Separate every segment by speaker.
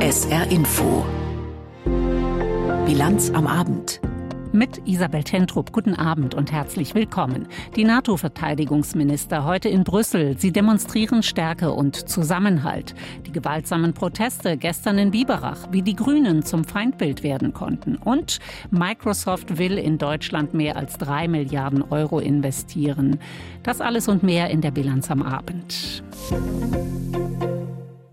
Speaker 1: SR Info. Bilanz am Abend.
Speaker 2: Mit Isabel Tentrup. Guten Abend und herzlich willkommen. Die NATO-Verteidigungsminister heute in Brüssel. Sie demonstrieren Stärke und Zusammenhalt. Die gewaltsamen Proteste gestern in Biberach, wie die Grünen zum Feindbild werden konnten. Und Microsoft will in Deutschland mehr als drei Milliarden Euro investieren. Das alles und mehr in der Bilanz am Abend.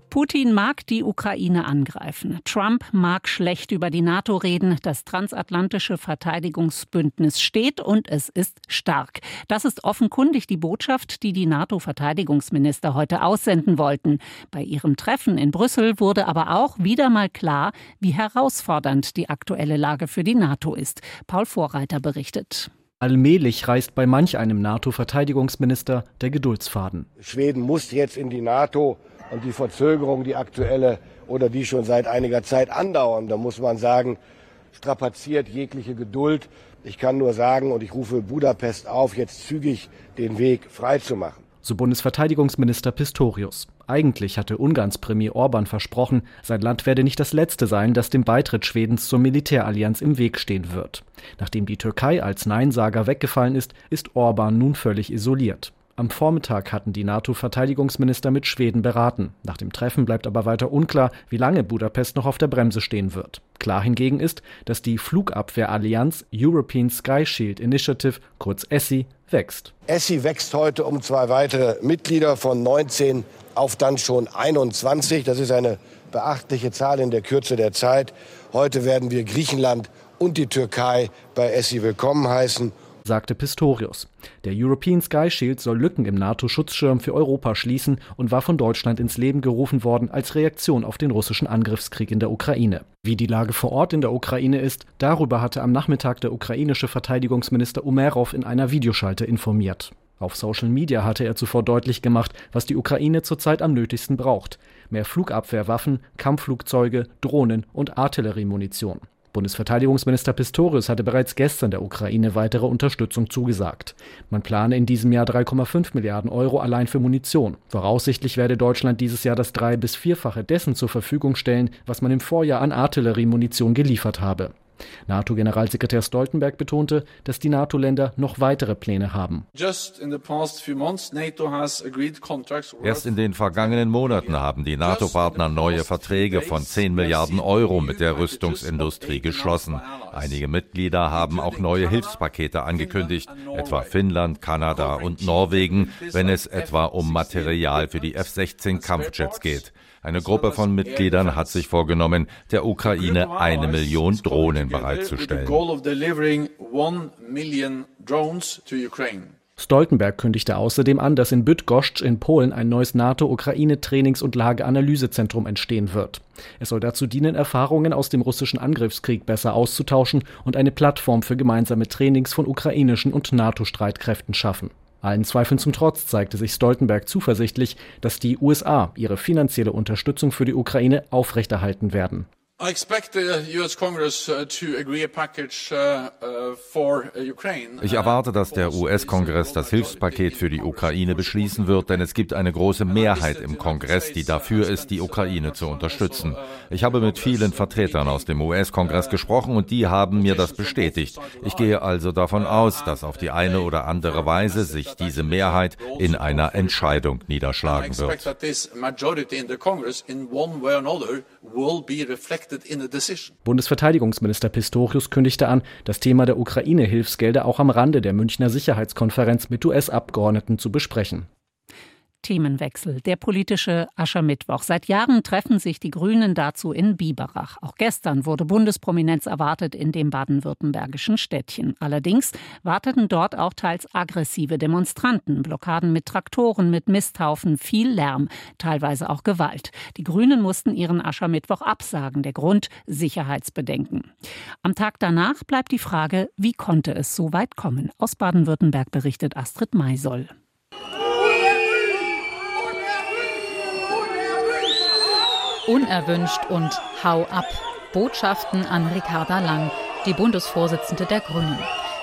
Speaker 2: Putin mag die Ukraine angreifen. Trump mag schlecht über die NATO reden. Das transatlantische Verteidigungsbündnis steht und es ist stark. Das ist offenkundig die Botschaft, die die NATO-Verteidigungsminister heute aussenden wollten. Bei ihrem Treffen in Brüssel wurde aber auch wieder mal klar, wie herausfordernd die aktuelle Lage für die NATO ist. Paul Vorreiter berichtet.
Speaker 3: Allmählich reißt bei manch einem NATO-Verteidigungsminister der Geduldsfaden.
Speaker 4: Schweden muss jetzt in die NATO und die Verzögerung, die aktuelle oder die schon seit einiger Zeit andauern, da muss man sagen, strapaziert jegliche Geduld. Ich kann nur sagen, und ich rufe Budapest auf, jetzt zügig den Weg freizumachen.
Speaker 3: So Bundesverteidigungsminister Pistorius. Eigentlich hatte Ungarns Premier Orban versprochen, sein Land werde nicht das letzte sein, das dem Beitritt Schwedens zur Militärallianz im Weg stehen wird. Nachdem die Türkei als Neinsager weggefallen ist, ist Orban nun völlig isoliert. Am Vormittag hatten die NATO-Verteidigungsminister mit Schweden beraten. Nach dem Treffen bleibt aber weiter unklar, wie lange Budapest noch auf der Bremse stehen wird. Klar hingegen ist, dass die Flugabwehrallianz European Sky Shield Initiative, kurz ESSI, wächst.
Speaker 4: ESSI wächst heute um zwei weitere Mitglieder von 19 auf dann schon 21. Das ist eine beachtliche Zahl in der Kürze der Zeit. Heute werden wir Griechenland und die Türkei bei ESSI willkommen heißen
Speaker 3: sagte Pistorius. Der European Sky Shield soll Lücken im NATO-Schutzschirm für Europa schließen und war von Deutschland ins Leben gerufen worden als Reaktion auf den russischen Angriffskrieg in der Ukraine. Wie die Lage vor Ort in der Ukraine ist, darüber hatte am Nachmittag der ukrainische Verteidigungsminister Umerov in einer Videoschalte informiert. Auf Social Media hatte er zuvor deutlich gemacht, was die Ukraine zurzeit am nötigsten braucht. Mehr Flugabwehrwaffen, Kampfflugzeuge, Drohnen und Artilleriemunition. Bundesverteidigungsminister Pistorius hatte bereits gestern der Ukraine weitere Unterstützung zugesagt. Man plane in diesem Jahr 3,5 Milliarden Euro allein für Munition. Voraussichtlich werde Deutschland dieses Jahr das drei- bis vierfache dessen zur Verfügung stellen, was man im Vorjahr an Artilleriemunition geliefert habe. NATO-Generalsekretär Stoltenberg betonte, dass die NATO-Länder noch weitere Pläne haben.
Speaker 5: Erst in den vergangenen Monaten haben die NATO-Partner neue Verträge von 10 Milliarden Euro mit der Rüstungsindustrie geschlossen. Einige Mitglieder haben auch neue Hilfspakete angekündigt, etwa Finnland, Kanada und Norwegen, wenn es etwa um Material für die F-16 Kampfjets geht. Eine Gruppe von Mitgliedern hat sich vorgenommen, der Ukraine eine Million Drohnen bereitzustellen.
Speaker 3: Stoltenberg kündigte außerdem an, dass in Bydgoszcz in Polen ein neues NATO-Ukraine-Trainings- und Lageanalysezentrum entstehen wird. Es soll dazu dienen, Erfahrungen aus dem russischen Angriffskrieg besser auszutauschen und eine Plattform für gemeinsame Trainings von ukrainischen und NATO-Streitkräften schaffen. Allen Zweifeln zum Trotz zeigte sich Stoltenberg zuversichtlich, dass die USA ihre finanzielle Unterstützung für die Ukraine aufrechterhalten werden.
Speaker 5: Uh, uh, uh, ich erwarte, dass der US-Kongress das Hilfspaket für die Ukraine beschließen wird, denn es gibt eine große Mehrheit im Kongress, die dafür ist, die Ukraine zu unterstützen. Ich habe mit vielen Vertretern aus dem US-Kongress gesprochen und die haben mir das bestätigt. Ich gehe also davon aus, dass auf die eine oder andere Weise sich diese Mehrheit in einer Entscheidung niederschlagen wird.
Speaker 3: Bundesverteidigungsminister Pistorius kündigte an, das Thema der Ukraine-Hilfsgelder auch am Rande der Münchner Sicherheitskonferenz mit US-Abgeordneten zu besprechen.
Speaker 2: Themenwechsel, der politische Aschermittwoch. Seit Jahren treffen sich die Grünen dazu in Biberach. Auch gestern wurde Bundesprominenz erwartet in dem baden-württembergischen Städtchen. Allerdings warteten dort auch teils aggressive Demonstranten, Blockaden mit Traktoren, mit Misthaufen, viel Lärm, teilweise auch Gewalt. Die Grünen mussten ihren Aschermittwoch absagen. Der Grund Sicherheitsbedenken. Am Tag danach bleibt die Frage, wie konnte es so weit kommen? Aus Baden-Württemberg berichtet Astrid Maisoll.
Speaker 6: Unerwünscht und Hau ab. Botschaften an Ricarda Lang, die Bundesvorsitzende der Grünen.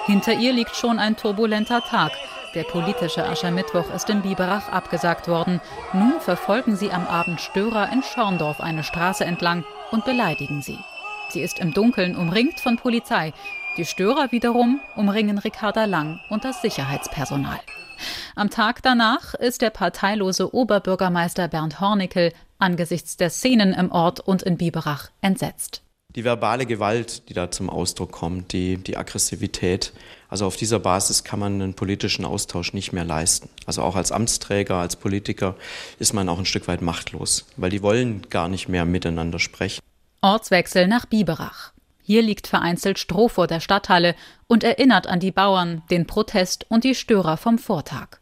Speaker 6: Hinter ihr liegt schon ein turbulenter Tag. Der politische Aschermittwoch ist in Biberach abgesagt worden. Nun verfolgen sie am Abend Störer in Schorndorf eine Straße entlang und beleidigen sie. Sie ist im Dunkeln umringt von Polizei. Die Störer wiederum umringen Ricarda Lang und das Sicherheitspersonal. Am Tag danach ist der parteilose Oberbürgermeister Bernd Hornickel angesichts der Szenen im Ort und in Biberach entsetzt.
Speaker 1: Die verbale Gewalt, die da zum Ausdruck kommt, die, die Aggressivität, also auf dieser Basis kann man einen politischen Austausch nicht mehr leisten. Also auch als Amtsträger, als Politiker ist man auch ein Stück weit machtlos, weil die wollen gar nicht mehr miteinander sprechen.
Speaker 6: Ortswechsel nach Biberach. Hier liegt vereinzelt Stroh vor der Stadthalle und erinnert an die Bauern, den Protest und die Störer vom Vortag.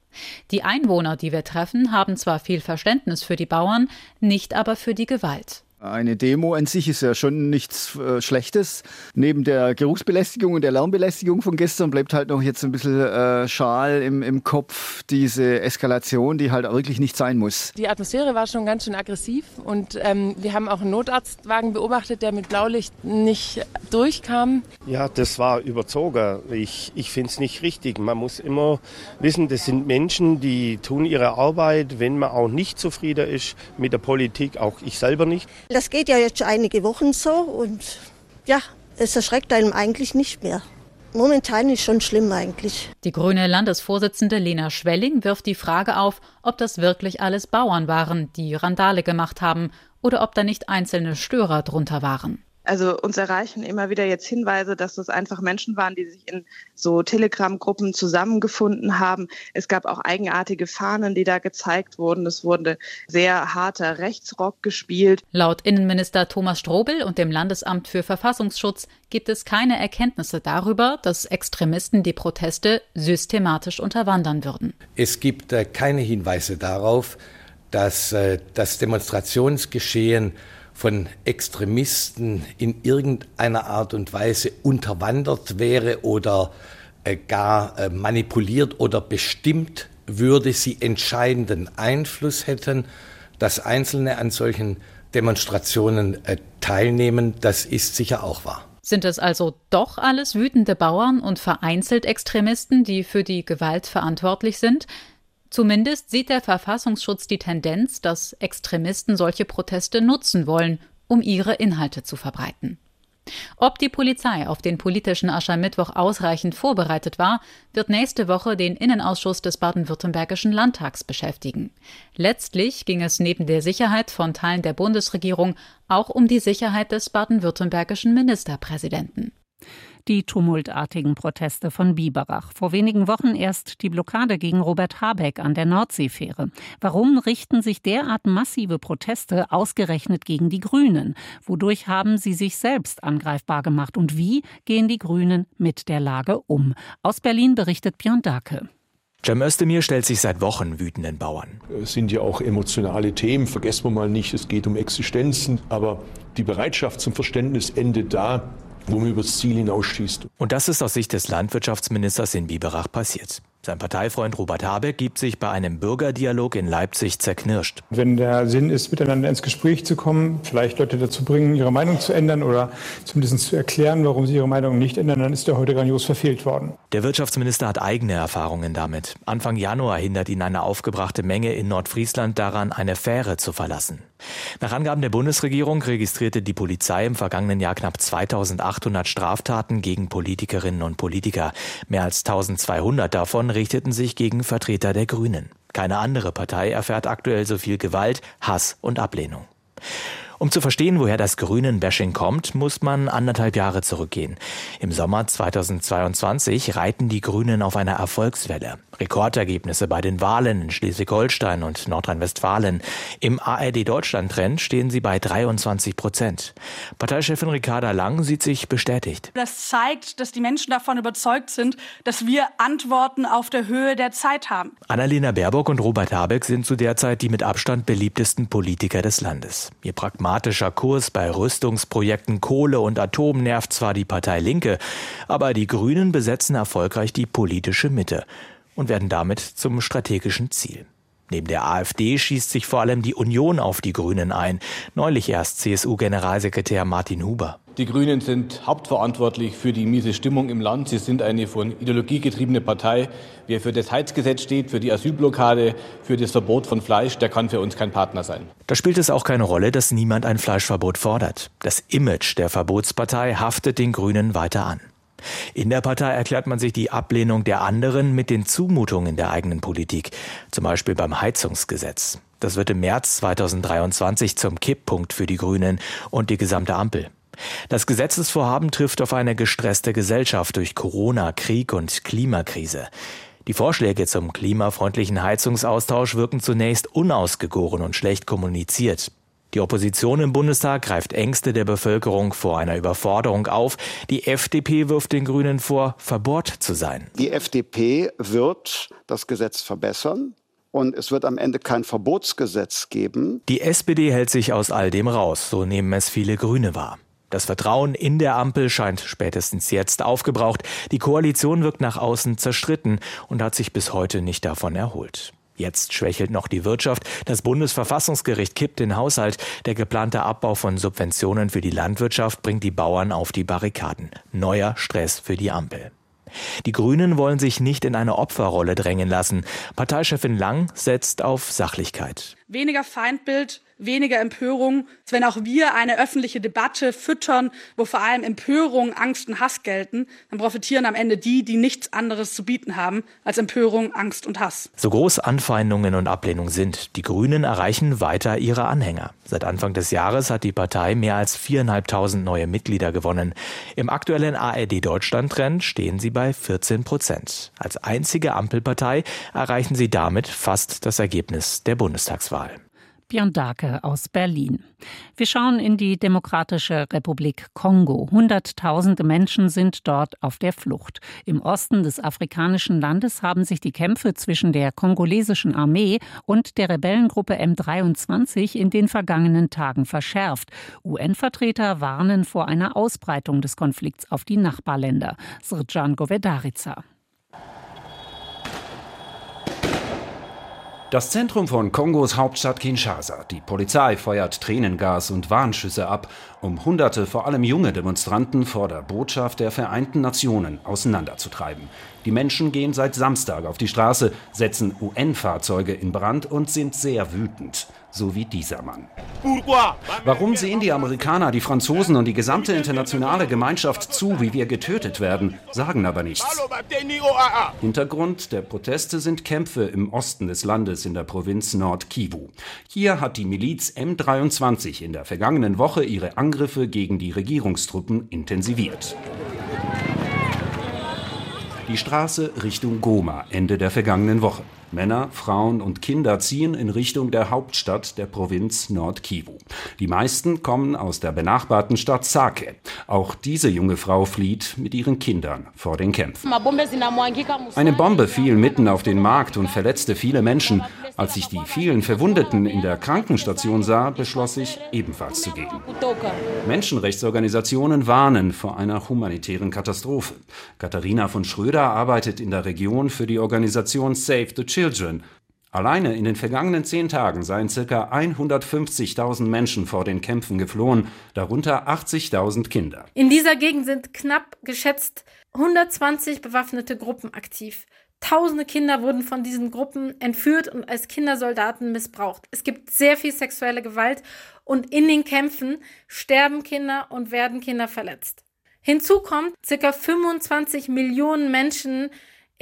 Speaker 6: Die Einwohner, die wir treffen, haben zwar viel Verständnis für die Bauern, nicht aber für die Gewalt.
Speaker 7: Eine Demo an sich ist ja schon nichts äh, Schlechtes. Neben der Geruchsbelästigung und der Lärmbelästigung von gestern bleibt halt noch jetzt ein bisschen äh, Schal im, im Kopf, diese Eskalation, die halt wirklich nicht sein muss.
Speaker 8: Die Atmosphäre war schon ganz schön aggressiv und ähm, wir haben auch einen Notarztwagen beobachtet, der mit Blaulicht nicht durchkam.
Speaker 9: Ja, das war überzogen. Ich, ich finde es nicht richtig. Man muss immer wissen, das sind Menschen, die tun ihre Arbeit, wenn man auch nicht zufrieden ist mit der Politik, auch ich selber nicht.
Speaker 10: Das geht ja jetzt schon einige Wochen so und ja, es erschreckt einem eigentlich nicht mehr. Momentan ist schon schlimm eigentlich.
Speaker 6: Die grüne Landesvorsitzende Lena Schwelling wirft die Frage auf, ob das wirklich alles Bauern waren, die Randale gemacht haben, oder ob da nicht einzelne Störer drunter waren.
Speaker 11: Also uns erreichen immer wieder jetzt Hinweise, dass das einfach Menschen waren, die sich in so Telegram-Gruppen zusammengefunden haben. Es gab auch eigenartige Fahnen, die da gezeigt wurden. Es wurde sehr harter Rechtsrock gespielt.
Speaker 6: Laut Innenminister Thomas Strobel und dem Landesamt für Verfassungsschutz gibt es keine Erkenntnisse darüber, dass Extremisten die Proteste systematisch unterwandern würden.
Speaker 12: Es gibt äh, keine Hinweise darauf, dass äh, das Demonstrationsgeschehen von Extremisten in irgendeiner Art und Weise unterwandert wäre oder äh, gar äh, manipuliert oder bestimmt würde, sie entscheidenden Einfluss hätten, dass Einzelne an solchen Demonstrationen äh, teilnehmen, das ist sicher auch wahr.
Speaker 6: Sind es also doch alles wütende Bauern und vereinzelt Extremisten, die für die Gewalt verantwortlich sind? Zumindest sieht der Verfassungsschutz die Tendenz, dass Extremisten solche Proteste nutzen wollen, um ihre Inhalte zu verbreiten. Ob die Polizei auf den politischen Aschermittwoch ausreichend vorbereitet war, wird nächste Woche den Innenausschuss des baden-württembergischen Landtags beschäftigen. Letztlich ging es neben der Sicherheit von Teilen der Bundesregierung auch um die Sicherheit des baden-württembergischen Ministerpräsidenten.
Speaker 2: Die tumultartigen Proteste von Biberach. Vor wenigen Wochen erst die Blockade gegen Robert Habeck an der Nordseefähre. Warum richten sich derart massive Proteste ausgerechnet gegen die Grünen? Wodurch haben sie sich selbst angreifbar gemacht? Und wie gehen die Grünen mit der Lage um? Aus Berlin berichtet Björn Dake.
Speaker 13: Cem Özdemir stellt sich seit Wochen wütenden Bauern.
Speaker 14: Es sind ja auch emotionale Themen, vergessen wir mal nicht, es geht um Existenzen, aber die Bereitschaft zum Verständnis endet da, wo man übers Ziel hinausschießt.
Speaker 13: Und das ist aus Sicht des Landwirtschaftsministers in Biberach passiert. Sein Parteifreund Robert Habeck gibt sich bei einem Bürgerdialog in Leipzig zerknirscht.
Speaker 15: Wenn der Sinn ist, miteinander ins Gespräch zu kommen, vielleicht Leute dazu bringen, ihre Meinung zu ändern oder zumindest zu erklären, warum sie ihre Meinung nicht ändern, dann ist er heute grandios verfehlt worden.
Speaker 13: Der Wirtschaftsminister hat eigene Erfahrungen damit. Anfang Januar hindert ihn eine aufgebrachte Menge in Nordfriesland daran, eine Fähre zu verlassen. Nach Angaben der Bundesregierung registrierte die Polizei im vergangenen Jahr knapp 2800 Straftaten gegen Politikerinnen und Politiker. Mehr als 1200 davon richteten sich gegen Vertreter der Grünen. Keine andere Partei erfährt aktuell so viel Gewalt, Hass und Ablehnung. Um zu verstehen, woher das Grünen-Bashing kommt, muss man anderthalb Jahre zurückgehen. Im Sommer 2022 reiten die Grünen auf einer Erfolgswelle. Rekordergebnisse bei den Wahlen in Schleswig-Holstein und Nordrhein-Westfalen. Im ARD-Deutschland-Trend stehen sie bei 23 Prozent. Parteichefin Ricarda Lang sieht sich bestätigt.
Speaker 16: Das zeigt, dass die Menschen davon überzeugt sind, dass wir Antworten auf der Höhe der Zeit haben.
Speaker 13: Annalena Baerbock und Robert Habeck sind zu der Zeit die mit Abstand beliebtesten Politiker des Landes. Ihr pragmatischer Kurs bei Rüstungsprojekten Kohle und Atom nervt zwar die Partei Linke, aber die Grünen besetzen erfolgreich die politische Mitte und werden damit zum strategischen Ziel. Neben der AfD schießt sich vor allem die Union auf die Grünen ein. Neulich erst CSU-Generalsekretär Martin Huber.
Speaker 17: Die Grünen sind hauptverantwortlich für die miese Stimmung im Land. Sie sind eine von Ideologie getriebene Partei. Wer für das Heizgesetz steht, für die Asylblockade, für das Verbot von Fleisch, der kann für uns kein Partner sein.
Speaker 13: Da spielt es auch keine Rolle, dass niemand ein Fleischverbot fordert. Das Image der Verbotspartei haftet den Grünen weiter an. In der Partei erklärt man sich die Ablehnung der anderen mit den Zumutungen der eigenen Politik, zum Beispiel beim Heizungsgesetz. Das wird im März 2023 zum Kipppunkt für die Grünen und die gesamte Ampel. Das Gesetzesvorhaben trifft auf eine gestresste Gesellschaft durch Corona, Krieg und Klimakrise. Die Vorschläge zum klimafreundlichen Heizungsaustausch wirken zunächst unausgegoren und schlecht kommuniziert. Die Opposition im Bundestag greift Ängste der Bevölkerung vor einer Überforderung auf. Die FDP wirft den Grünen vor, verbohrt zu sein.
Speaker 18: Die FDP wird das Gesetz verbessern. Und es wird am Ende kein Verbotsgesetz geben.
Speaker 13: Die SPD hält sich aus all dem raus, so nehmen es viele Grüne wahr. Das Vertrauen in der Ampel scheint spätestens jetzt aufgebraucht. Die Koalition wirkt nach außen zerstritten und hat sich bis heute nicht davon erholt. Jetzt schwächelt noch die Wirtschaft. Das Bundesverfassungsgericht kippt den Haushalt. Der geplante Abbau von Subventionen für die Landwirtschaft bringt die Bauern auf die Barrikaden. Neuer Stress für die Ampel. Die Grünen wollen sich nicht in eine Opferrolle drängen lassen. Parteichefin Lang setzt auf Sachlichkeit.
Speaker 16: Weniger Feindbild, weniger Empörung, wenn auch wir eine öffentliche Debatte füttern, wo vor allem Empörung, Angst und Hass gelten, dann profitieren am Ende die, die nichts anderes zu bieten haben als Empörung, Angst und Hass.
Speaker 13: So groß Anfeindungen und Ablehnung sind, die Grünen erreichen weiter ihre Anhänger. Seit Anfang des Jahres hat die Partei mehr als viereinhalbtausend neue Mitglieder gewonnen. Im aktuellen ARD Deutschland-Trend stehen sie bei 14 Prozent. Als einzige Ampelpartei erreichen sie damit fast das Ergebnis der Bundestagswahl.
Speaker 2: Björn Dake aus Berlin. Wir schauen in die Demokratische Republik Kongo. Hunderttausende Menschen sind dort auf der Flucht. Im Osten des afrikanischen Landes haben sich die Kämpfe zwischen der kongolesischen Armee und der Rebellengruppe M23 in den vergangenen Tagen verschärft. UN-Vertreter warnen vor einer Ausbreitung des Konflikts auf die Nachbarländer. Srjan Govedarica.
Speaker 19: Das Zentrum von Kongos Hauptstadt Kinshasa. Die Polizei feuert Tränengas und Warnschüsse ab, um Hunderte, vor allem junge Demonstranten vor der Botschaft der Vereinten Nationen auseinanderzutreiben. Die Menschen gehen seit Samstag auf die Straße, setzen UN-Fahrzeuge in Brand und sind sehr wütend so wie dieser Mann. Warum sehen die Amerikaner, die Franzosen und die gesamte internationale Gemeinschaft zu, wie wir getötet werden, sagen aber nichts. Hintergrund der Proteste sind Kämpfe im Osten des Landes in der Provinz Nord-Kivu. Hier hat die Miliz M23 in der vergangenen Woche ihre Angriffe gegen die Regierungstruppen intensiviert. Die Straße Richtung Goma Ende der vergangenen Woche. Männer, Frauen und Kinder ziehen in Richtung der Hauptstadt der Provinz Nord-Kivu. Die meisten kommen aus der benachbarten Stadt Sake. Auch diese junge Frau flieht mit ihren Kindern vor den Kämpfen. Eine Bombe fiel mitten auf den Markt und verletzte viele Menschen. Als ich die vielen Verwundeten in der Krankenstation sah, beschloss ich, ebenfalls zu gehen. Menschenrechtsorganisationen warnen vor einer humanitären Katastrophe. Katharina von Schröder arbeitet in der Region für die Organisation Save the Children. Alleine in den vergangenen zehn Tagen seien ca. 150.000 Menschen vor den Kämpfen geflohen, darunter 80.000 Kinder.
Speaker 20: In dieser Gegend sind knapp geschätzt 120 bewaffnete Gruppen aktiv. Tausende Kinder wurden von diesen Gruppen entführt und als Kindersoldaten missbraucht. Es gibt sehr viel sexuelle Gewalt und in den Kämpfen sterben Kinder und werden Kinder verletzt. Hinzu kommt, ca. 25 Millionen Menschen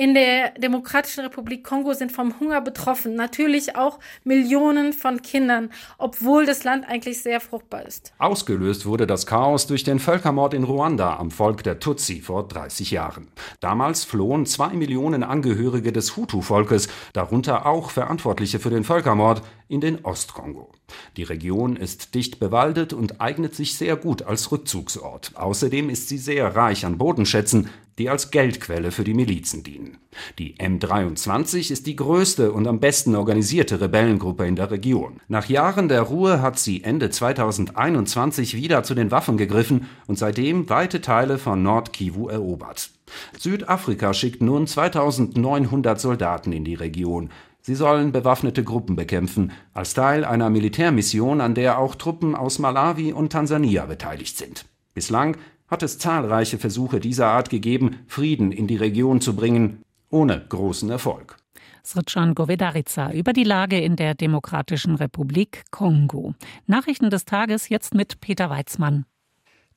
Speaker 20: in der Demokratischen Republik Kongo sind vom Hunger betroffen. Natürlich auch Millionen von Kindern, obwohl das Land eigentlich sehr fruchtbar ist.
Speaker 19: Ausgelöst wurde das Chaos durch den Völkermord in Ruanda am Volk der Tutsi vor 30 Jahren. Damals flohen zwei Millionen Angehörige des Hutu-Volkes, darunter auch Verantwortliche für den Völkermord, in den Ostkongo. Die Region ist dicht bewaldet und eignet sich sehr gut als Rückzugsort. Außerdem ist sie sehr reich an Bodenschätzen, die als Geldquelle für die Milizen dienen. Die M23 ist die größte und am besten organisierte Rebellengruppe in der Region. Nach Jahren der Ruhe hat sie Ende 2021 wieder zu den Waffen gegriffen und seitdem weite Teile von Nord-Kivu erobert. Südafrika schickt nun 2900 Soldaten in die Region. Sie sollen bewaffnete Gruppen bekämpfen, als Teil einer Militärmission, an der auch Truppen aus Malawi und Tansania beteiligt sind. Bislang hat es zahlreiche Versuche dieser Art gegeben, Frieden in die Region zu bringen, ohne großen Erfolg.
Speaker 2: Srčan Govedarica über die Lage in der Demokratischen Republik Kongo. Nachrichten des Tages jetzt mit Peter Weizmann.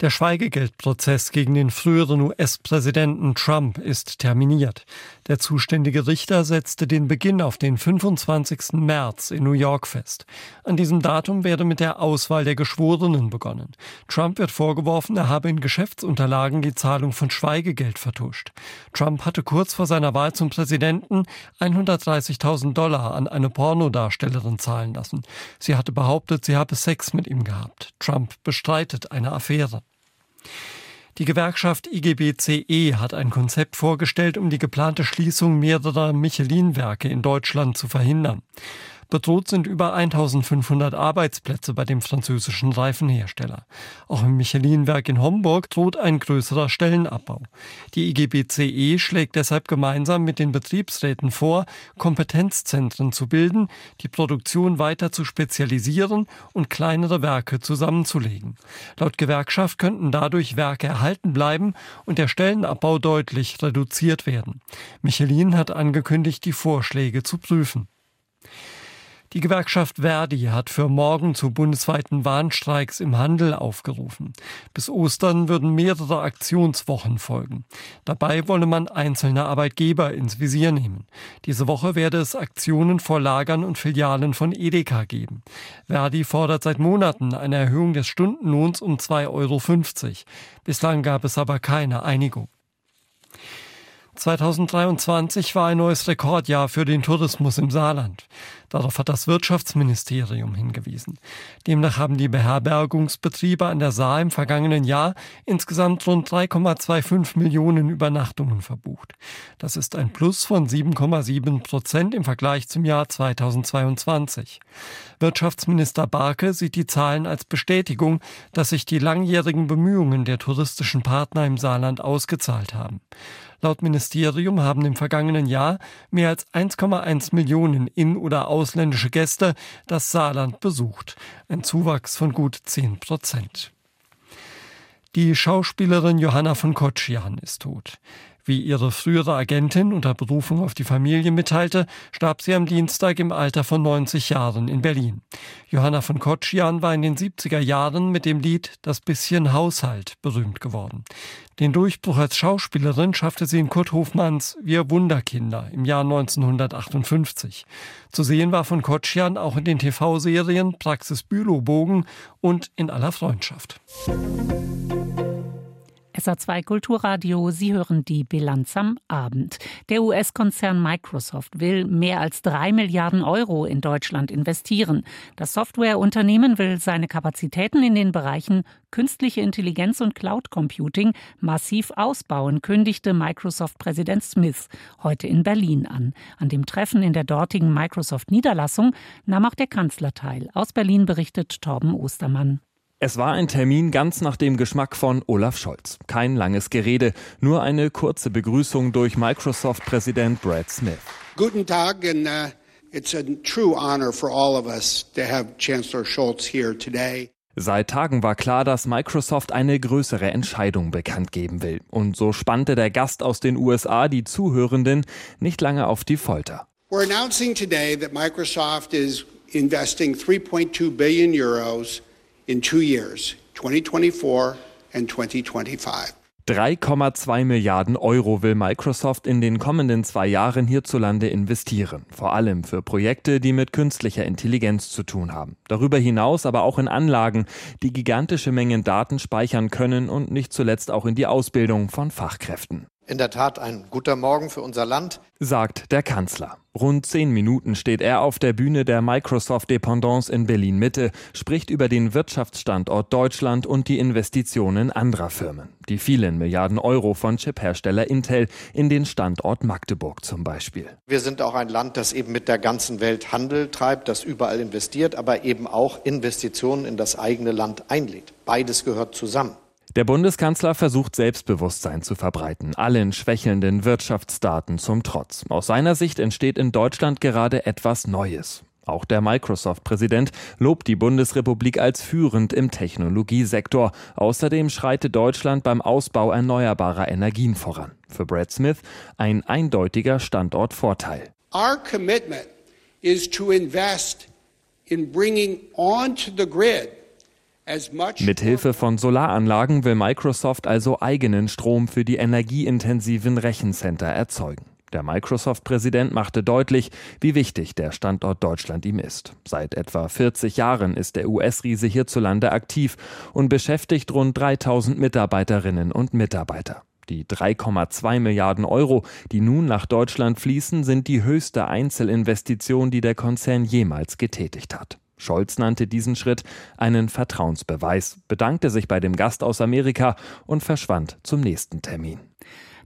Speaker 21: Der Schweigegeldprozess gegen den früheren US-Präsidenten Trump ist terminiert. Der zuständige Richter setzte den Beginn auf den 25. März in New York fest. An diesem Datum werde mit der Auswahl der Geschworenen begonnen. Trump wird vorgeworfen, er habe in Geschäftsunterlagen die Zahlung von Schweigegeld vertuscht. Trump hatte kurz vor seiner Wahl zum Präsidenten 130.000 Dollar an eine Pornodarstellerin zahlen lassen. Sie hatte behauptet, sie habe Sex mit ihm gehabt. Trump bestreitet eine Affäre. Die Gewerkschaft IGBCE hat ein Konzept vorgestellt, um die geplante Schließung mehrerer Michelin-Werke in Deutschland zu verhindern. Bedroht sind über 1500 Arbeitsplätze bei dem französischen Reifenhersteller. Auch im Michelin-Werk in Homburg droht ein größerer Stellenabbau. Die IGBCE schlägt deshalb gemeinsam mit den Betriebsräten vor, Kompetenzzentren zu bilden, die Produktion weiter zu spezialisieren und kleinere Werke zusammenzulegen. Laut Gewerkschaft könnten dadurch Werke erhalten bleiben und der Stellenabbau deutlich reduziert werden. Michelin hat angekündigt, die Vorschläge zu prüfen. Die Gewerkschaft Verdi hat für morgen zu bundesweiten Warnstreiks im Handel aufgerufen. Bis Ostern würden mehrere Aktionswochen folgen. Dabei wolle man einzelne Arbeitgeber ins Visier nehmen. Diese Woche werde es Aktionen vor Lagern und Filialen von Edeka geben. Verdi fordert seit Monaten eine Erhöhung des Stundenlohns um 2,50 Euro. Bislang gab es aber keine Einigung. 2023 war ein neues Rekordjahr für den Tourismus im Saarland. Darauf hat das Wirtschaftsministerium hingewiesen. Demnach haben die Beherbergungsbetriebe an der Saar im vergangenen Jahr insgesamt rund 3,25 Millionen Übernachtungen verbucht. Das ist ein Plus von 7,7 Prozent im Vergleich zum Jahr 2022. Wirtschaftsminister Barke sieht die Zahlen als Bestätigung, dass sich die langjährigen Bemühungen der touristischen Partner im Saarland ausgezahlt haben. Laut Ministerium haben im vergangenen Jahr mehr als 1,1 Millionen in- oder ausländische Gäste das Saarland besucht, ein Zuwachs von gut 10 Prozent. Die Schauspielerin Johanna von Kotschian ist tot. Wie ihre frühere Agentin unter Berufung auf die Familie mitteilte, starb sie am Dienstag im Alter von 90 Jahren in Berlin. Johanna von Kotschian war in den 70er Jahren mit dem Lied Das bisschen Haushalt berühmt geworden. Den Durchbruch als Schauspielerin schaffte sie in Kurt Hofmanns Wir Wunderkinder im Jahr 1958. Zu sehen war von Kotschian auch in den TV-Serien Praxis Bülowbogen und In aller Freundschaft.
Speaker 2: SA2 Kulturradio, Sie hören die Bilanz am Abend. Der US-Konzern Microsoft will mehr als drei Milliarden Euro in Deutschland investieren. Das Softwareunternehmen will seine Kapazitäten in den Bereichen künstliche Intelligenz und Cloud Computing massiv ausbauen, kündigte Microsoft-Präsident Smith heute in Berlin an. An dem Treffen in der dortigen Microsoft-Niederlassung nahm auch der Kanzler teil. Aus Berlin berichtet Torben Ostermann.
Speaker 22: Es war ein Termin ganz nach dem Geschmack von Olaf Scholz. Kein langes Gerede, nur eine kurze Begrüßung durch Microsoft-Präsident Brad Smith.
Speaker 23: Guten Tag and uh, it's a true honor for all of us to have Chancellor Scholz here today.
Speaker 22: Seit Tagen war klar, dass Microsoft eine größere Entscheidung bekannt geben will. Und so spannte der Gast aus den USA die Zuhörenden nicht lange auf die Folter.
Speaker 23: We're announcing today that Microsoft is investing 3.2 billion euros in two years, 2024 and 2025.
Speaker 22: 3,2 Milliarden Euro will Microsoft in den kommenden zwei Jahren hierzulande investieren. Vor allem für Projekte, die mit künstlicher Intelligenz zu tun haben. Darüber hinaus aber auch in Anlagen, die gigantische Mengen Daten speichern können und nicht zuletzt auch in die Ausbildung von Fachkräften.
Speaker 24: In der Tat ein guter Morgen für unser Land,
Speaker 22: sagt der Kanzler. Rund zehn Minuten steht er auf der Bühne der Microsoft Dependance in Berlin Mitte, spricht über den Wirtschaftsstandort Deutschland und die Investitionen anderer Firmen. Die vielen Milliarden Euro von Chiphersteller Intel in den Standort Magdeburg zum Beispiel.
Speaker 24: Wir sind auch ein Land, das eben mit der ganzen Welt Handel treibt, das überall investiert, aber eben auch Investitionen in das eigene Land einlädt. Beides gehört zusammen.
Speaker 22: Der Bundeskanzler versucht Selbstbewusstsein zu verbreiten, allen schwächelnden Wirtschaftsdaten zum Trotz. Aus seiner Sicht entsteht in Deutschland gerade etwas Neues. Auch der Microsoft-Präsident lobt die Bundesrepublik als führend im Technologiesektor. Außerdem schreitet Deutschland beim Ausbau erneuerbarer Energien voran. Für Brad Smith ein eindeutiger Standortvorteil.
Speaker 23: Our commitment is to invest in bringing onto the grid
Speaker 22: mit Hilfe von Solaranlagen will Microsoft also eigenen Strom für die energieintensiven Rechencenter erzeugen. Der Microsoft-Präsident machte deutlich, wie wichtig der Standort Deutschland ihm ist. Seit etwa 40 Jahren ist der US-Riese hierzulande aktiv und beschäftigt rund 3000 Mitarbeiterinnen und Mitarbeiter. Die 3,2 Milliarden Euro, die nun nach Deutschland fließen, sind die höchste Einzelinvestition, die der Konzern jemals getätigt hat. Scholz nannte diesen Schritt einen Vertrauensbeweis, bedankte sich bei dem Gast aus Amerika und verschwand zum nächsten Termin.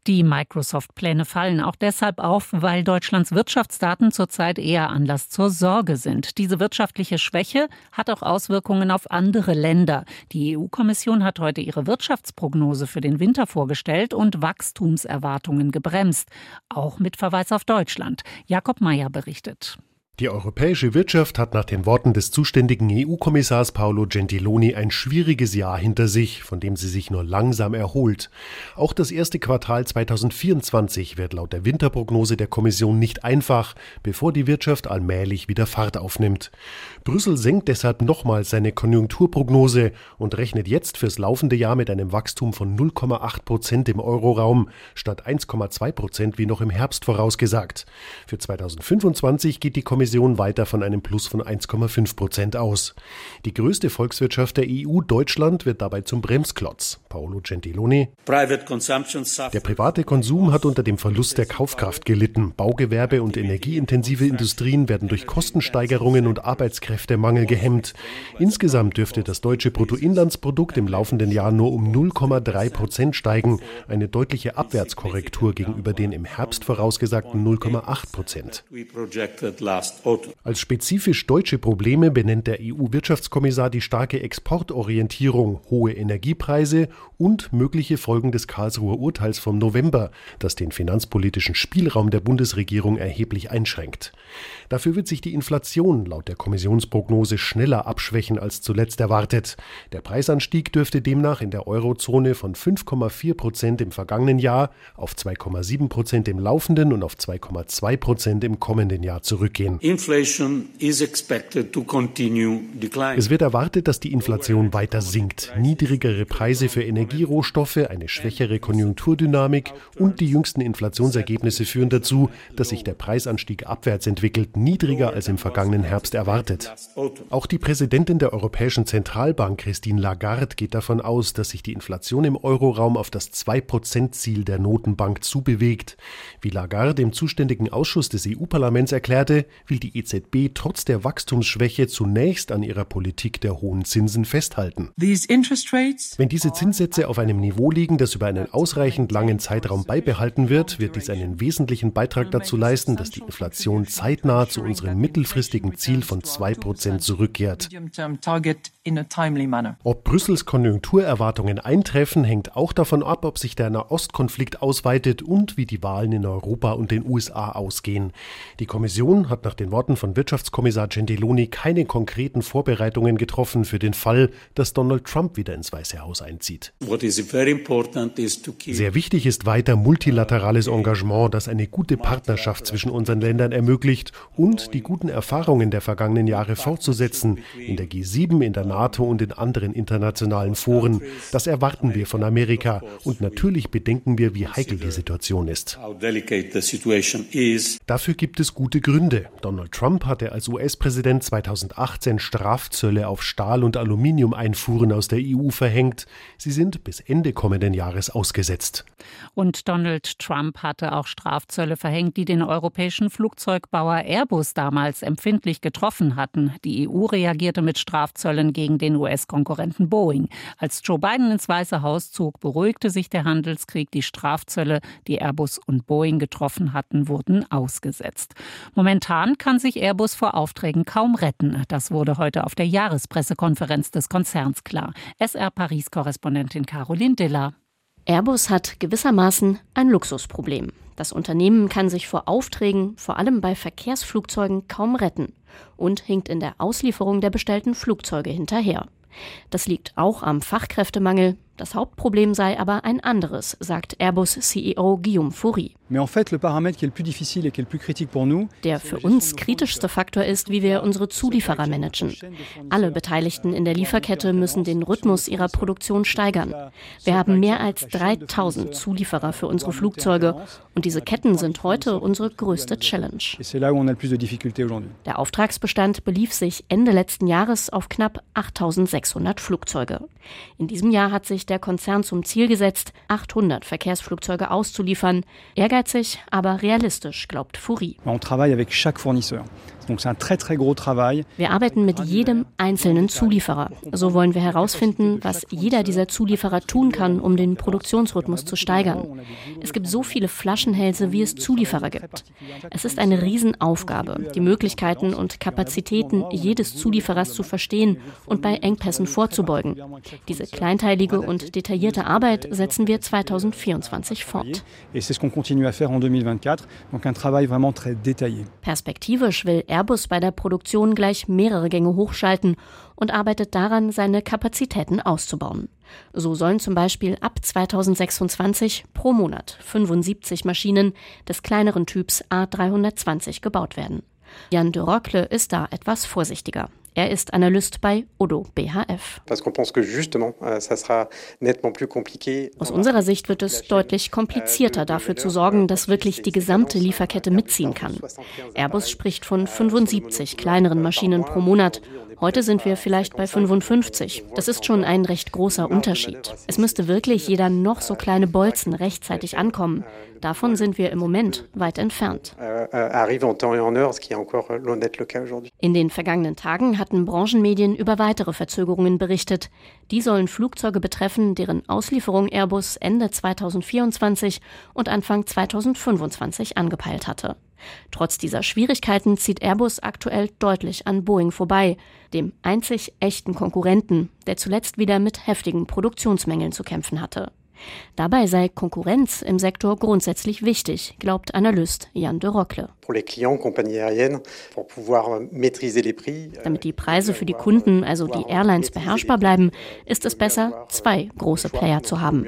Speaker 2: Die Microsoft-Pläne fallen auch deshalb auf, weil Deutschlands Wirtschaftsdaten zurzeit eher Anlass zur Sorge sind. Diese wirtschaftliche Schwäche hat auch Auswirkungen auf andere Länder. Die EU-Kommission hat heute ihre Wirtschaftsprognose für den Winter vorgestellt und Wachstumserwartungen gebremst, auch mit Verweis auf Deutschland. Jakob Mayer berichtet.
Speaker 25: Die europäische Wirtschaft hat nach den Worten des zuständigen EU-Kommissars Paolo Gentiloni ein schwieriges Jahr hinter sich, von dem sie sich nur langsam erholt. Auch das erste Quartal 2024 wird laut der Winterprognose der Kommission nicht einfach, bevor die Wirtschaft allmählich wieder Fahrt aufnimmt. Brüssel senkt deshalb nochmals seine Konjunkturprognose und rechnet jetzt fürs laufende Jahr mit einem Wachstum von 0,8 Prozent im Euroraum statt 1,2 Prozent wie noch im Herbst vorausgesagt. Für 2025 geht die Kommission Kommission weiter von einem Plus von 1,5 Prozent aus. Die größte Volkswirtschaft der EU, Deutschland, wird dabei zum Bremsklotz. Paolo Gentiloni. Der private Konsum hat unter dem Verlust der Kaufkraft gelitten. Baugewerbe und energieintensive Industrien werden durch Kostensteigerungen und Arbeitskräftemangel gehemmt. Insgesamt dürfte das deutsche Bruttoinlandsprodukt im laufenden Jahr nur um 0,3 Prozent steigen, eine deutliche Abwärtskorrektur gegenüber den im Herbst vorausgesagten 0,8 Prozent. Als spezifisch deutsche Probleme benennt der EU-Wirtschaftskommissar die starke Exportorientierung, hohe Energiepreise und mögliche Folgen des Karlsruher Urteils vom November, das den finanzpolitischen Spielraum der Bundesregierung erheblich einschränkt. Dafür wird sich die Inflation laut der Kommissionsprognose schneller abschwächen als zuletzt erwartet. Der Preisanstieg dürfte demnach in der Eurozone von 5,4 Prozent im vergangenen Jahr auf 2,7 Prozent im laufenden und auf 2,2 Prozent im kommenden Jahr zurückgehen. Es wird erwartet, dass die Inflation weiter sinkt. Niedrigere Preise für Energierohstoffe, eine schwächere Konjunkturdynamik und die jüngsten Inflationsergebnisse führen dazu, dass sich der Preisanstieg abwärts entwickelt, niedriger als im vergangenen Herbst erwartet. Auch die Präsidentin der Europäischen Zentralbank, Christine Lagarde, geht davon aus, dass sich die Inflation im Euroraum auf das 2-Prozent-Ziel der Notenbank zubewegt. Wie Lagarde im zuständigen Ausschuss des EU-Parlaments erklärte, will die EZB trotz der Wachstumsschwäche zunächst an ihrer Politik der hohen Zinsen festhalten. Wenn diese Zinssätze auf einem Niveau liegen, das über einen ausreichend langen Zeitraum beibehalten wird, wird dies einen wesentlichen Beitrag dazu leisten, dass die Inflation zeitnah zu unserem mittelfristigen Ziel von 2% zurückkehrt. Ob Brüssels Konjunkturerwartungen eintreffen, hängt auch davon ab, ob sich der Nahostkonflikt ausweitet und wie die Wahlen in Europa und den USA ausgehen. Die Kommission hat nach den Worten von Wirtschaftskommissar Gentiloni keine konkreten Vorbereitungen getroffen für den Fall, dass Donald Trump wieder ins Weiße Haus einzieht. Sehr wichtig ist weiter multilaterales Engagement, das eine gute Partnerschaft zwischen unseren Ländern ermöglicht und die guten Erfahrungen der vergangenen Jahre fortzusetzen, in der G7, in der NATO und in anderen internationalen Foren. Das erwarten wir von Amerika und natürlich bedenken wir, wie heikel die Situation ist. Dafür gibt es gute Gründe. Donald Trump hatte als US-Präsident 2018 Strafzölle auf Stahl- und Aluminium-Einfuhren aus der EU verhängt. Sie sind bis Ende kommenden Jahres ausgesetzt.
Speaker 2: Und Donald Trump hatte auch Strafzölle verhängt, die den europäischen Flugzeugbauer Airbus damals empfindlich getroffen hatten. Die EU reagierte mit Strafzöllen gegen den US-Konkurrenten Boeing. Als Joe Biden ins Weiße Haus zog, beruhigte sich der Handelskrieg. Die Strafzölle, die Airbus und Boeing getroffen hatten, wurden ausgesetzt. Momentan kann sich Airbus vor Aufträgen kaum retten. Das wurde heute auf der Jahrespressekonferenz des Konzerns klar. SR Paris-Korrespondentin Caroline Diller.
Speaker 26: Airbus hat gewissermaßen ein Luxusproblem. Das Unternehmen kann sich vor Aufträgen, vor allem bei Verkehrsflugzeugen, kaum retten und hinkt in der Auslieferung der bestellten Flugzeuge hinterher. Das liegt auch am Fachkräftemangel, das Hauptproblem sei aber ein anderes, sagt Airbus CEO Guillaume Faury. Der für uns kritischste Faktor ist, wie wir unsere Zulieferer managen. Alle Beteiligten in der Lieferkette müssen den Rhythmus ihrer Produktion steigern. Wir haben mehr als 3000 Zulieferer für unsere Flugzeuge und diese Ketten sind heute unsere größte Challenge. Der Auftragsbestand belief sich Ende letzten Jahres auf knapp 8600 Flugzeuge. In diesem Jahr hat sich der Konzern zum Ziel gesetzt, 800 Verkehrsflugzeuge auszuliefern. Ehrgeizig, aber realistisch, glaubt Fourie. Wir arbeiten mit jedem einzelnen Zulieferer. So wollen wir herausfinden, was jeder dieser Zulieferer tun kann, um den Produktionsrhythmus zu steigern. Es gibt so viele Flaschenhälse, wie es Zulieferer gibt. Es ist eine Riesenaufgabe, die Möglichkeiten und Kapazitäten jedes Zulieferers zu verstehen und bei Engpässen vorzubeugen. Diese kleinteilige und detaillierte Arbeit setzen wir 2024 fort. Perspektivisch will er Airbus bei der Produktion gleich mehrere Gänge hochschalten und arbeitet daran, seine Kapazitäten auszubauen. So sollen zum Beispiel ab 2026 pro Monat 75 Maschinen des kleineren Typs A320 gebaut werden. Jan de Rockle ist da etwas vorsichtiger. Er ist Analyst bei Odo BHF. Euh, Aus unserer Sicht wird es deutlich komplizierter, dafür zu sorgen, dass wirklich die gesamte Lieferkette mitziehen kann. Airbus spricht von 75 kleineren Maschinen pro Monat Heute sind wir vielleicht bei 55. Das ist schon ein recht großer Unterschied. Es müsste wirklich jeder noch so kleine Bolzen rechtzeitig ankommen. Davon sind wir im Moment weit entfernt. In den vergangenen Tagen hatten Branchenmedien über weitere Verzögerungen berichtet. Die sollen Flugzeuge betreffen, deren Auslieferung Airbus Ende 2024 und Anfang 2025 angepeilt hatte. Trotz dieser Schwierigkeiten zieht Airbus aktuell deutlich an Boeing vorbei, dem einzig echten Konkurrenten, der zuletzt wieder mit heftigen Produktionsmängeln zu kämpfen hatte. Dabei sei Konkurrenz im Sektor grundsätzlich wichtig, glaubt Analyst Jan de Rockle. Damit die Preise für die Kunden, also die Airlines, beherrschbar bleiben, ist es besser, zwei große Player zu haben.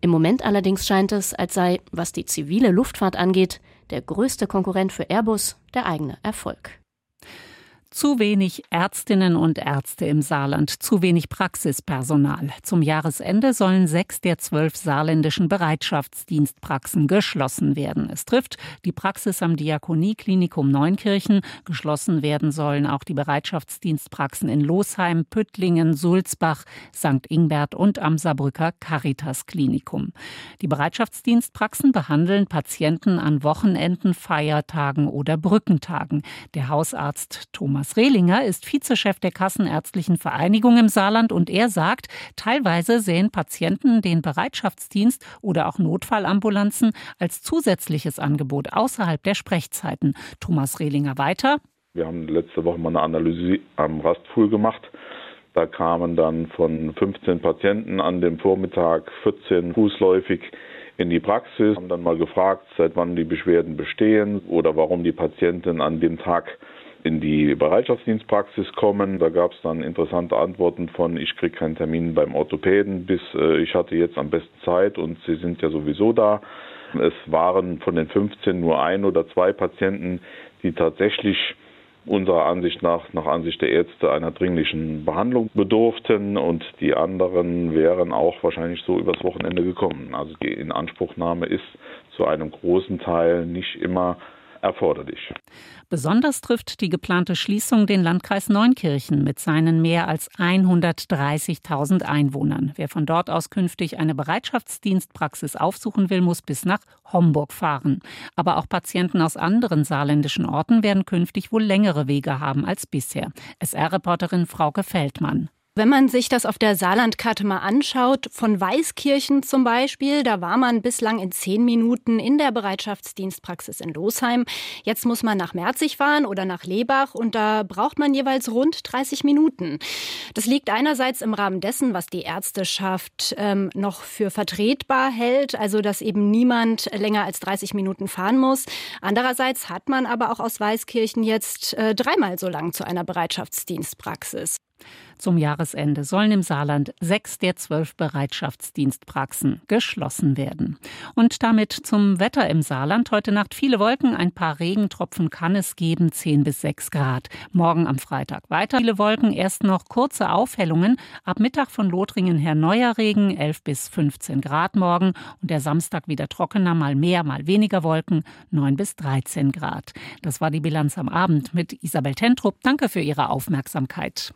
Speaker 26: Im Moment allerdings scheint es, als sei, was die zivile Luftfahrt angeht, der größte Konkurrent für Airbus der eigene Erfolg.
Speaker 2: Zu wenig Ärztinnen und Ärzte im Saarland, zu wenig Praxispersonal. Zum Jahresende sollen sechs der zwölf saarländischen Bereitschaftsdienstpraxen geschlossen werden. Es trifft die Praxis am Diakonieklinikum Neunkirchen. Geschlossen werden sollen auch die Bereitschaftsdienstpraxen in Losheim, Püttlingen, Sulzbach, St. Ingbert und am Saarbrücker Caritas Klinikum. Die Bereitschaftsdienstpraxen behandeln Patienten an Wochenenden, Feiertagen oder Brückentagen. Der Hausarzt Thomas Thomas Rehlinger ist Vizechef der Kassenärztlichen Vereinigung im Saarland und er sagt, teilweise sehen Patienten den Bereitschaftsdienst oder auch Notfallambulanzen als zusätzliches Angebot außerhalb der Sprechzeiten. Thomas Rehlinger weiter.
Speaker 27: Wir haben letzte Woche mal eine Analyse am Rastfuhl gemacht. Da kamen dann von 15 Patienten an dem Vormittag 14 fußläufig in die Praxis, haben dann mal gefragt, seit wann die Beschwerden bestehen oder warum die Patientin an dem Tag in die Bereitschaftsdienstpraxis kommen. Da gab es dann interessante Antworten von, ich kriege keinen Termin beim Orthopäden, bis äh, ich hatte jetzt am besten Zeit und Sie sind ja sowieso da. Es waren von den 15 nur ein oder zwei Patienten, die tatsächlich unserer Ansicht nach, nach Ansicht der Ärzte, einer dringlichen Behandlung bedurften und die anderen wären auch wahrscheinlich so übers Wochenende gekommen. Also die Inanspruchnahme ist zu einem großen Teil nicht immer erforderlich.
Speaker 2: Besonders trifft die geplante Schließung den Landkreis Neunkirchen mit seinen mehr als 130.000 Einwohnern. Wer von dort aus künftig eine Bereitschaftsdienstpraxis aufsuchen will, muss bis nach Homburg fahren. Aber auch Patienten aus anderen saarländischen Orten werden künftig wohl längere Wege haben als bisher. SR-Reporterin Frauke Feldmann.
Speaker 28: Wenn man sich das auf der Saarlandkarte mal anschaut, von Weißkirchen zum Beispiel, da war man bislang in zehn Minuten in der Bereitschaftsdienstpraxis in Losheim. Jetzt muss man nach Merzig fahren oder nach Lebach und da braucht man jeweils rund 30 Minuten. Das liegt einerseits im Rahmen dessen, was die Ärzteschaft ähm, noch für vertretbar hält, also dass eben niemand länger als 30 Minuten fahren muss. Andererseits hat man aber auch aus Weißkirchen jetzt äh, dreimal so lang zu einer Bereitschaftsdienstpraxis.
Speaker 2: Zum Jahresende sollen im Saarland sechs der zwölf Bereitschaftsdienstpraxen geschlossen werden. Und damit zum Wetter im Saarland. Heute Nacht viele Wolken, ein paar Regentropfen kann es geben, 10 bis 6 Grad. Morgen am Freitag weiter viele Wolken, erst noch kurze Aufhellungen. Ab Mittag von Lothringen her neuer Regen, 11 bis 15 Grad morgen. Und der Samstag wieder trockener, mal mehr, mal weniger Wolken, 9 bis 13 Grad. Das war die Bilanz am Abend mit Isabel Tentrup. Danke für Ihre Aufmerksamkeit.